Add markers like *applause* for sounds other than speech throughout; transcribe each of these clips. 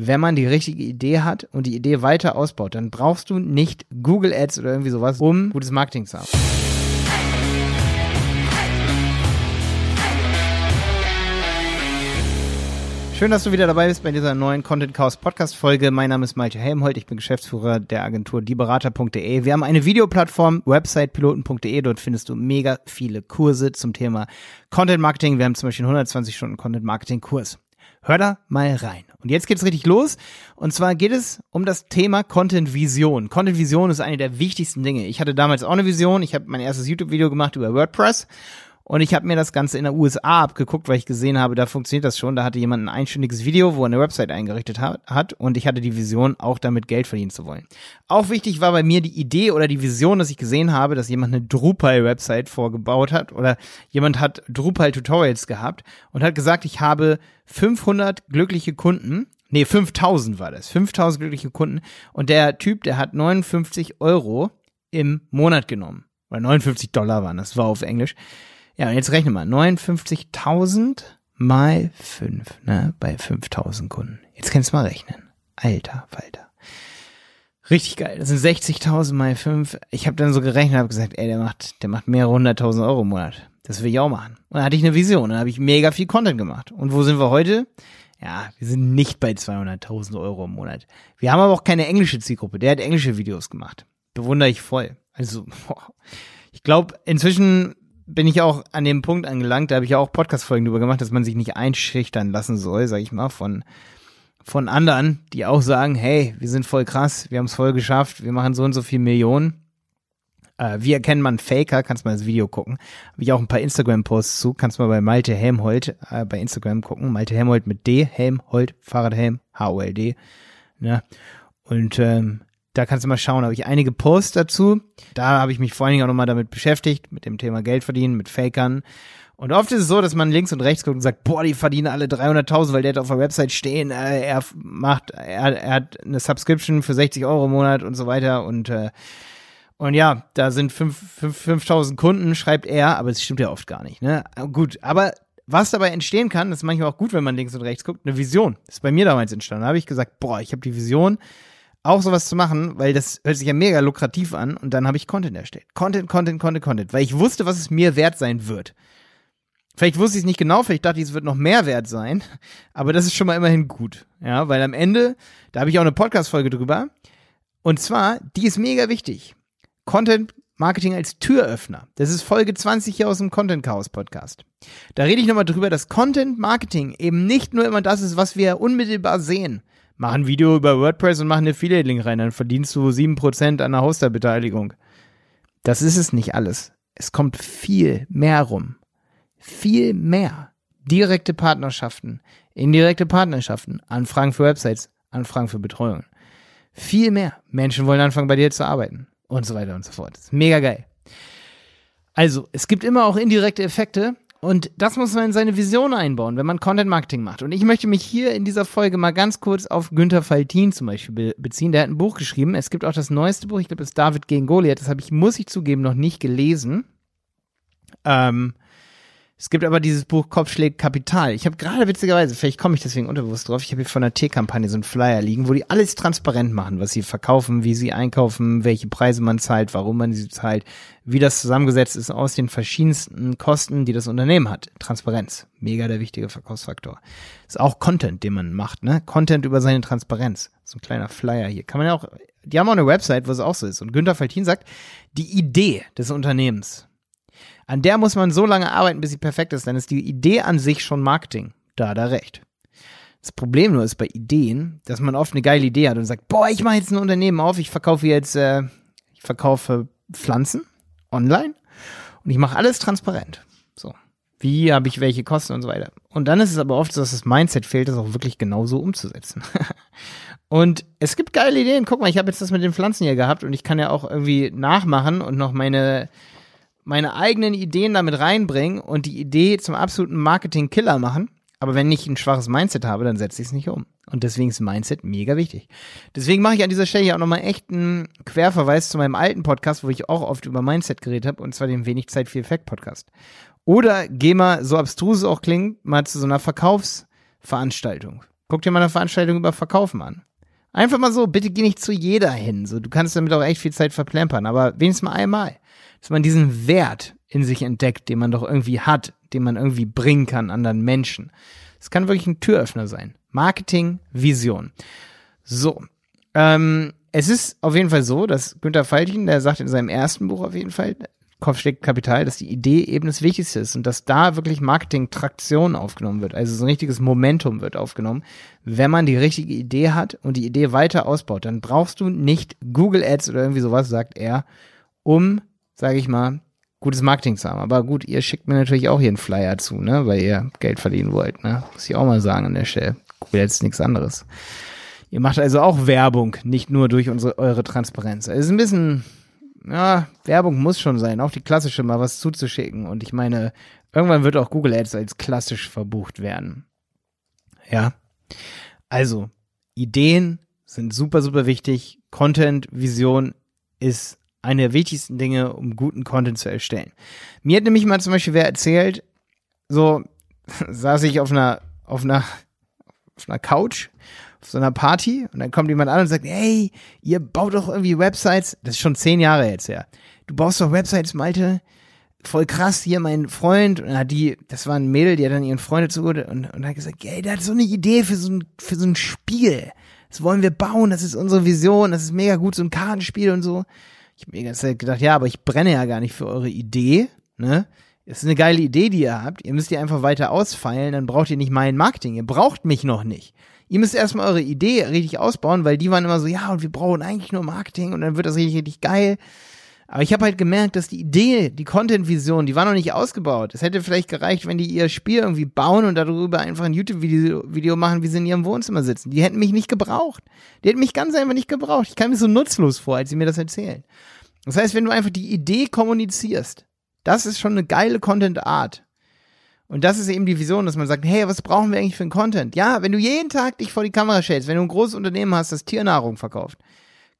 wenn man die richtige Idee hat und die Idee weiter ausbaut, dann brauchst du nicht Google Ads oder irgendwie sowas, um gutes Marketing zu haben. Schön, dass du wieder dabei bist bei dieser neuen Content Chaos Podcast Folge. Mein Name ist Malte Helmholt. Ich bin Geschäftsführer der Agentur dieberater.de. Wir haben eine Videoplattform, websitepiloten.de. Dort findest du mega viele Kurse zum Thema Content Marketing. Wir haben zum Beispiel einen 120 Stunden Content Marketing Kurs. Hör da mal rein. Und jetzt geht's richtig los. Und zwar geht es um das Thema Content Vision. Content Vision ist eine der wichtigsten Dinge. Ich hatte damals auch eine Vision. Ich habe mein erstes YouTube-Video gemacht über WordPress und ich habe mir das Ganze in der USA abgeguckt, weil ich gesehen habe, da funktioniert das schon. Da hatte jemand ein einstündiges Video, wo er eine Website eingerichtet hat, und ich hatte die Vision, auch damit Geld verdienen zu wollen. Auch wichtig war bei mir die Idee oder die Vision, dass ich gesehen habe, dass jemand eine Drupal-Website vorgebaut hat oder jemand hat Drupal-Tutorials gehabt und hat gesagt, ich habe 500 glückliche Kunden. Nee, 5000 war das. 5000 glückliche Kunden. Und der Typ, der hat 59 Euro im Monat genommen. Oder 59 Dollar waren das, war auf Englisch. Ja, und jetzt rechne mal. 59.000 mal 5, ne, bei 5.000 Kunden. Jetzt kannst du mal rechnen. Alter Falter. Richtig geil. Das sind 60.000 mal 5. Ich habe dann so gerechnet, habe gesagt, ey, der macht, der macht mehrere hunderttausend Euro im Monat. Das will ich auch machen. Und dann hatte ich eine Vision. Dann habe ich mega viel Content gemacht. Und wo sind wir heute? Ja, wir sind nicht bei 200.000 Euro im Monat. Wir haben aber auch keine englische Zielgruppe. Der hat englische Videos gemacht. Bewundere ich voll. Also, *laughs* boah. ich glaube, inzwischen bin ich auch an dem Punkt angelangt, da habe ich ja auch Podcast-Folgen drüber gemacht, dass man sich nicht einschüchtern lassen soll, sag ich mal, von, von anderen, die auch sagen, hey, wir sind voll krass, wir haben es voll geschafft, wir machen so und so viel Millionen. Äh, wie erkennt man Faker? Kannst mal das Video gucken. Habe ich auch ein paar Instagram-Posts zu. Kannst mal bei Malte Helmholt äh, bei Instagram gucken. Malte Helmholt mit D, Helmholt, Fahrradhelm, H-O-L-D. Ne? Und ähm, da kannst du mal schauen, habe ich einige Posts dazu. Da habe ich mich vor allen Dingen auch nochmal damit beschäftigt, mit dem Thema Geld verdienen, mit Fakern. Und oft ist es so, dass man links und rechts guckt und sagt, boah, die verdienen alle 300.000, weil der hat auf der Website stehen, äh, er macht, er, er hat eine Subscription für 60 Euro im Monat und so weiter und äh, und ja, da sind 5000 Kunden, schreibt er, aber es stimmt ja oft gar nicht. Ne? Gut, aber was dabei entstehen kann, das ist manchmal auch gut, wenn man links und rechts guckt, eine Vision. Das ist bei mir damals entstanden. Da habe ich gesagt, boah, ich habe die Vision, auch sowas zu machen, weil das hört sich ja mega lukrativ an und dann habe ich Content erstellt. Content, Content, Content, Content, weil ich wusste, was es mir wert sein wird. Vielleicht wusste ich es nicht genau, vielleicht dachte ich, es wird noch mehr wert sein, *laughs* aber das ist schon mal immerhin gut. Ja, weil am Ende, da habe ich auch eine Podcast-Folge drüber. Und zwar, die ist mega wichtig. Content Marketing als Türöffner. Das ist Folge 20 hier aus dem Content Chaos Podcast. Da rede ich nochmal drüber, dass Content Marketing eben nicht nur immer das ist, was wir unmittelbar sehen, mach ein Video über WordPress und mach eine Affiliate-Link rein, dann verdienst du 7% an der Hosterbeteiligung. Das ist es nicht alles. Es kommt viel mehr rum. Viel mehr. Direkte Partnerschaften, indirekte Partnerschaften, Anfragen für Websites, Anfragen für Betreuung. Viel mehr. Menschen wollen anfangen, bei dir zu arbeiten. Und so weiter und so fort. mega geil. Also, es gibt immer auch indirekte Effekte und das muss man in seine Vision einbauen, wenn man Content Marketing macht. Und ich möchte mich hier in dieser Folge mal ganz kurz auf Günther Faltin zum Beispiel be beziehen. Der hat ein Buch geschrieben. Es gibt auch das neueste Buch, ich glaube, das ist David gegen Goliath. Das habe ich, muss ich zugeben, noch nicht gelesen. Ähm, es gibt aber dieses Buch Kopfschlägt Kapital. Ich habe gerade witzigerweise, vielleicht komme ich deswegen unterbewusst drauf, ich habe hier von der T-Kampagne so einen Flyer liegen, wo die alles transparent machen, was sie verkaufen, wie sie einkaufen, welche Preise man zahlt, warum man sie zahlt, wie das zusammengesetzt ist aus den verschiedensten Kosten, die das Unternehmen hat. Transparenz, mega der wichtige Verkaufsfaktor. Ist auch Content, den man macht, ne? Content über seine Transparenz. So ein kleiner Flyer hier. Kann man ja auch, die haben auch eine Website, wo es auch so ist. Und Günther Faltin sagt, die Idee des Unternehmens, an der muss man so lange arbeiten, bis sie perfekt ist, dann ist die Idee an sich schon Marketing. Da hat er recht. Das Problem nur ist bei Ideen, dass man oft eine geile Idee hat und sagt, boah, ich mache jetzt ein Unternehmen auf, ich verkaufe jetzt, äh, ich verkaufe Pflanzen online und ich mache alles transparent. So. Wie habe ich welche Kosten und so weiter. Und dann ist es aber oft so, dass das Mindset fehlt, das auch wirklich genauso umzusetzen. *laughs* und es gibt geile Ideen. Guck mal, ich habe jetzt das mit den Pflanzen hier gehabt und ich kann ja auch irgendwie nachmachen und noch meine meine eigenen Ideen damit reinbringen und die Idee zum absoluten Marketing-Killer machen. Aber wenn ich ein schwaches Mindset habe, dann setze ich es nicht um. Und deswegen ist Mindset mega wichtig. Deswegen mache ich an dieser Stelle hier auch nochmal echt einen Querverweis zu meinem alten Podcast, wo ich auch oft über Mindset geredet habe, und zwar dem Wenig Zeit für Effekt Podcast. Oder geh mal, so abstrus es auch klingt, mal zu so einer Verkaufsveranstaltung. Guck dir mal eine Veranstaltung über Verkaufen an. Einfach mal so, bitte geh nicht zu jeder hin. So, du kannst damit auch echt viel Zeit verplempern, aber wenigstens mal einmal. Dass man diesen Wert in sich entdeckt, den man doch irgendwie hat, den man irgendwie bringen kann anderen Menschen. Es kann wirklich ein Türöffner sein. Marketing, Vision. So. Ähm, es ist auf jeden Fall so, dass Günter Faltin, der sagt in seinem ersten Buch auf jeden Fall, Kopfsteg Kapital, dass die Idee eben das Wichtigste ist und dass da wirklich Marketing-Traktion aufgenommen wird. Also so ein richtiges Momentum wird aufgenommen. Wenn man die richtige Idee hat und die Idee weiter ausbaut, dann brauchst du nicht Google Ads oder irgendwie sowas, sagt er, um, sage ich mal, gutes Marketing zu haben. Aber gut, ihr schickt mir natürlich auch hier einen Flyer zu, ne, weil ihr Geld verdienen wollt, ne. Muss ich auch mal sagen an der Stelle. Google Ads ist nichts anderes. Ihr macht also auch Werbung, nicht nur durch unsere, eure Transparenz. Es ist ein bisschen ja, Werbung muss schon sein, auch die klassische mal was zuzuschicken. Und ich meine, irgendwann wird auch Google Ads als klassisch verbucht werden. Ja. Also, Ideen sind super, super wichtig. Content, Vision ist eine der wichtigsten Dinge, um guten Content zu erstellen. Mir hat nämlich mal zum Beispiel wer erzählt, so *laughs* saß ich auf einer, auf einer, auf einer Couch auf so einer Party und dann kommt jemand an und sagt, hey, ihr baut doch irgendwie Websites. Das ist schon zehn Jahre jetzt her. Du baust doch Websites, Malte. Voll krass, hier mein Freund, und hat die, das war ein Mädel, die hat dann ihren Freund dazu und, und hat gesagt, hey, der hat so eine Idee für so ein, für so ein Spiel. Das wollen wir bauen, das ist unsere Vision, das ist mega gut, so ein Kartenspiel und so. Ich habe mir die ganze Zeit gedacht, ja, aber ich brenne ja gar nicht für eure Idee, ne? Es ist eine geile Idee, die ihr habt. Ihr müsst die einfach weiter ausfeilen, dann braucht ihr nicht mein Marketing. Ihr braucht mich noch nicht ihr müsst erstmal eure Idee richtig ausbauen, weil die waren immer so, ja, und wir brauchen eigentlich nur Marketing und dann wird das richtig, richtig geil. Aber ich habe halt gemerkt, dass die Idee, die Content-Vision, die war noch nicht ausgebaut. Es hätte vielleicht gereicht, wenn die ihr Spiel irgendwie bauen und darüber einfach ein YouTube-Video Video machen, wie sie in ihrem Wohnzimmer sitzen. Die hätten mich nicht gebraucht. Die hätten mich ganz einfach nicht gebraucht. Ich kam mir so nutzlos vor, als sie mir das erzählen. Das heißt, wenn du einfach die Idee kommunizierst, das ist schon eine geile Content-Art. Und das ist eben die Vision, dass man sagt, hey, was brauchen wir eigentlich für einen Content? Ja, wenn du jeden Tag dich vor die Kamera stellst, wenn du ein großes Unternehmen hast, das Tiernahrung verkauft,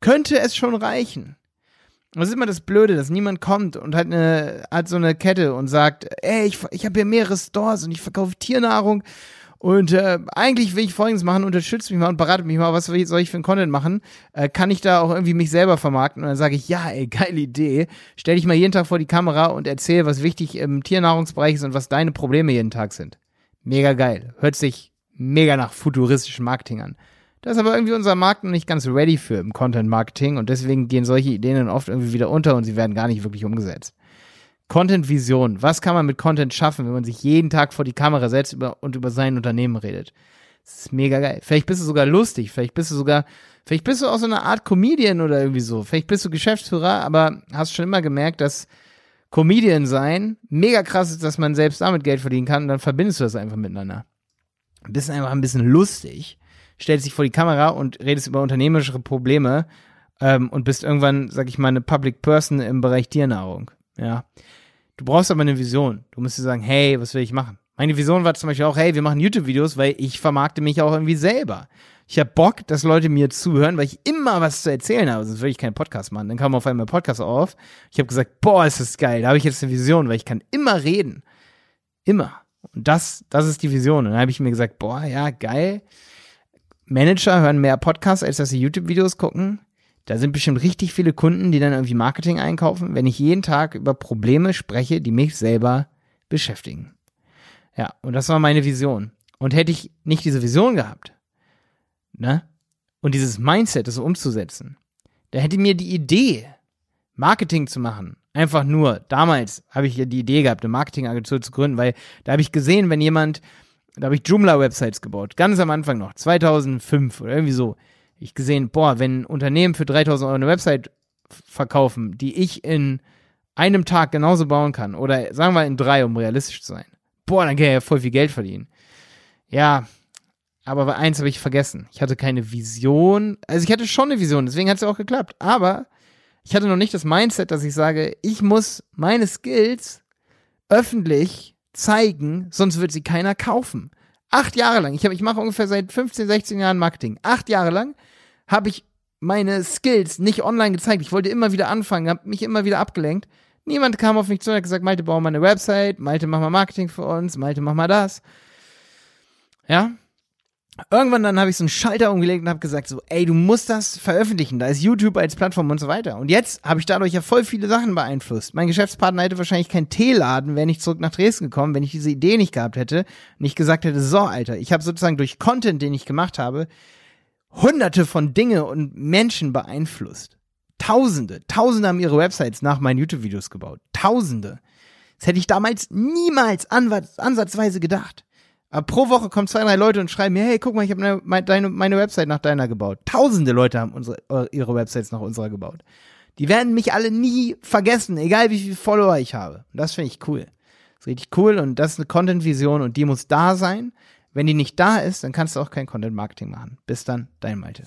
könnte es schon reichen. Das ist immer das Blöde, dass niemand kommt und hat eine, hat so eine Kette und sagt, ey, ich, ich habe hier mehrere Stores und ich verkaufe Tiernahrung und äh, eigentlich will ich Folgendes machen, unterstützt mich mal und beratet mich mal, was soll ich für einen Content machen? Äh, kann ich da auch irgendwie mich selber vermarkten? Und dann sage ich, ja, ey, geile Idee. Stell dich mal jeden Tag vor die Kamera und erzähl, was wichtig im Tiernahrungsbereich ist und was deine Probleme jeden Tag sind. Mega geil. Hört sich mega nach futuristischem Marketing an. Da ist aber irgendwie unser Markt noch nicht ganz ready für im Content Marketing und deswegen gehen solche Ideen dann oft irgendwie wieder unter und sie werden gar nicht wirklich umgesetzt. Content-Vision. Was kann man mit Content schaffen, wenn man sich jeden Tag vor die Kamera setzt und über sein Unternehmen redet? Das ist mega geil. Vielleicht bist du sogar lustig. Vielleicht bist du sogar, vielleicht bist du auch so eine Art Comedian oder irgendwie so. Vielleicht bist du Geschäftsführer, aber hast schon immer gemerkt, dass Comedian sein mega krass ist, dass man selbst damit Geld verdienen kann und dann verbindest du das einfach miteinander. Bist einfach ein bisschen lustig, stellst dich vor die Kamera und redest über unternehmerische Probleme ähm, und bist irgendwann, sag ich mal, eine Public Person im Bereich Tiernahrung. Ja. Du brauchst aber eine Vision. Du musst dir sagen, hey, was will ich machen? Meine Vision war zum Beispiel auch, hey, wir machen YouTube-Videos, weil ich vermarkte mich auch irgendwie selber. Ich habe Bock, dass Leute mir zuhören, weil ich immer was zu erzählen habe, sonst würde ich keinen Podcast machen. Dann kam auf einmal ein Podcast auf. Ich habe gesagt, boah, ist das geil. Da habe ich jetzt eine Vision, weil ich kann immer reden. Immer. Und das, das ist die Vision. Und dann habe ich mir gesagt, boah, ja, geil. Manager hören mehr Podcasts, als dass sie YouTube-Videos gucken. Da sind bestimmt richtig viele Kunden, die dann irgendwie Marketing einkaufen, wenn ich jeden Tag über Probleme spreche, die mich selber beschäftigen. Ja, und das war meine Vision. Und hätte ich nicht diese Vision gehabt, ne, und dieses Mindset, das umzusetzen, da hätte mir die Idee, Marketing zu machen, einfach nur, damals habe ich ja die Idee gehabt, eine Marketingagentur zu gründen, weil da habe ich gesehen, wenn jemand, da habe ich Joomla-Websites gebaut, ganz am Anfang noch, 2005 oder irgendwie so, ich gesehen, boah, wenn Unternehmen für 3000 Euro eine Website verkaufen, die ich in einem Tag genauso bauen kann, oder sagen wir in drei, um realistisch zu sein, boah, dann kann ich ja voll viel Geld verdienen. Ja, aber eins habe ich vergessen. Ich hatte keine Vision. Also ich hatte schon eine Vision, deswegen hat es ja auch geklappt. Aber ich hatte noch nicht das Mindset, dass ich sage, ich muss meine Skills öffentlich zeigen, sonst wird sie keiner kaufen. Acht Jahre lang. Ich, ich mache ungefähr seit 15, 16 Jahren Marketing. Acht Jahre lang habe ich meine Skills nicht online gezeigt. Ich wollte immer wieder anfangen, habe mich immer wieder abgelenkt. Niemand kam auf mich zu und hat gesagt, Malte, bau mal eine Website, Malte, mach mal Marketing für uns, Malte, mach mal das. Ja. Irgendwann dann habe ich so einen Schalter umgelegt und habe gesagt so, ey, du musst das veröffentlichen. Da ist YouTube als Plattform und so weiter. Und jetzt habe ich dadurch ja voll viele Sachen beeinflusst. Mein Geschäftspartner hätte wahrscheinlich keinen Teeladen, wäre nicht zurück nach Dresden gekommen, wenn ich diese Idee nicht gehabt hätte, nicht gesagt hätte, so, Alter, ich habe sozusagen durch Content, den ich gemacht habe, hunderte von Dinge und Menschen beeinflusst. Tausende, Tausende haben ihre Websites nach meinen YouTube-Videos gebaut. Tausende. Das hätte ich damals niemals ansatzweise gedacht. Aber pro Woche kommen zwei, drei Leute und schreiben mir, hey, guck mal, ich habe meine, deine, meine Website nach deiner gebaut. Tausende Leute haben unsere, ihre Websites nach unserer gebaut. Die werden mich alle nie vergessen, egal wie viele Follower ich habe. Und das finde ich cool. Das ist richtig cool und das ist eine Content-Vision und die muss da sein. Wenn die nicht da ist, dann kannst du auch kein Content-Marketing machen. Bis dann, dein Malte.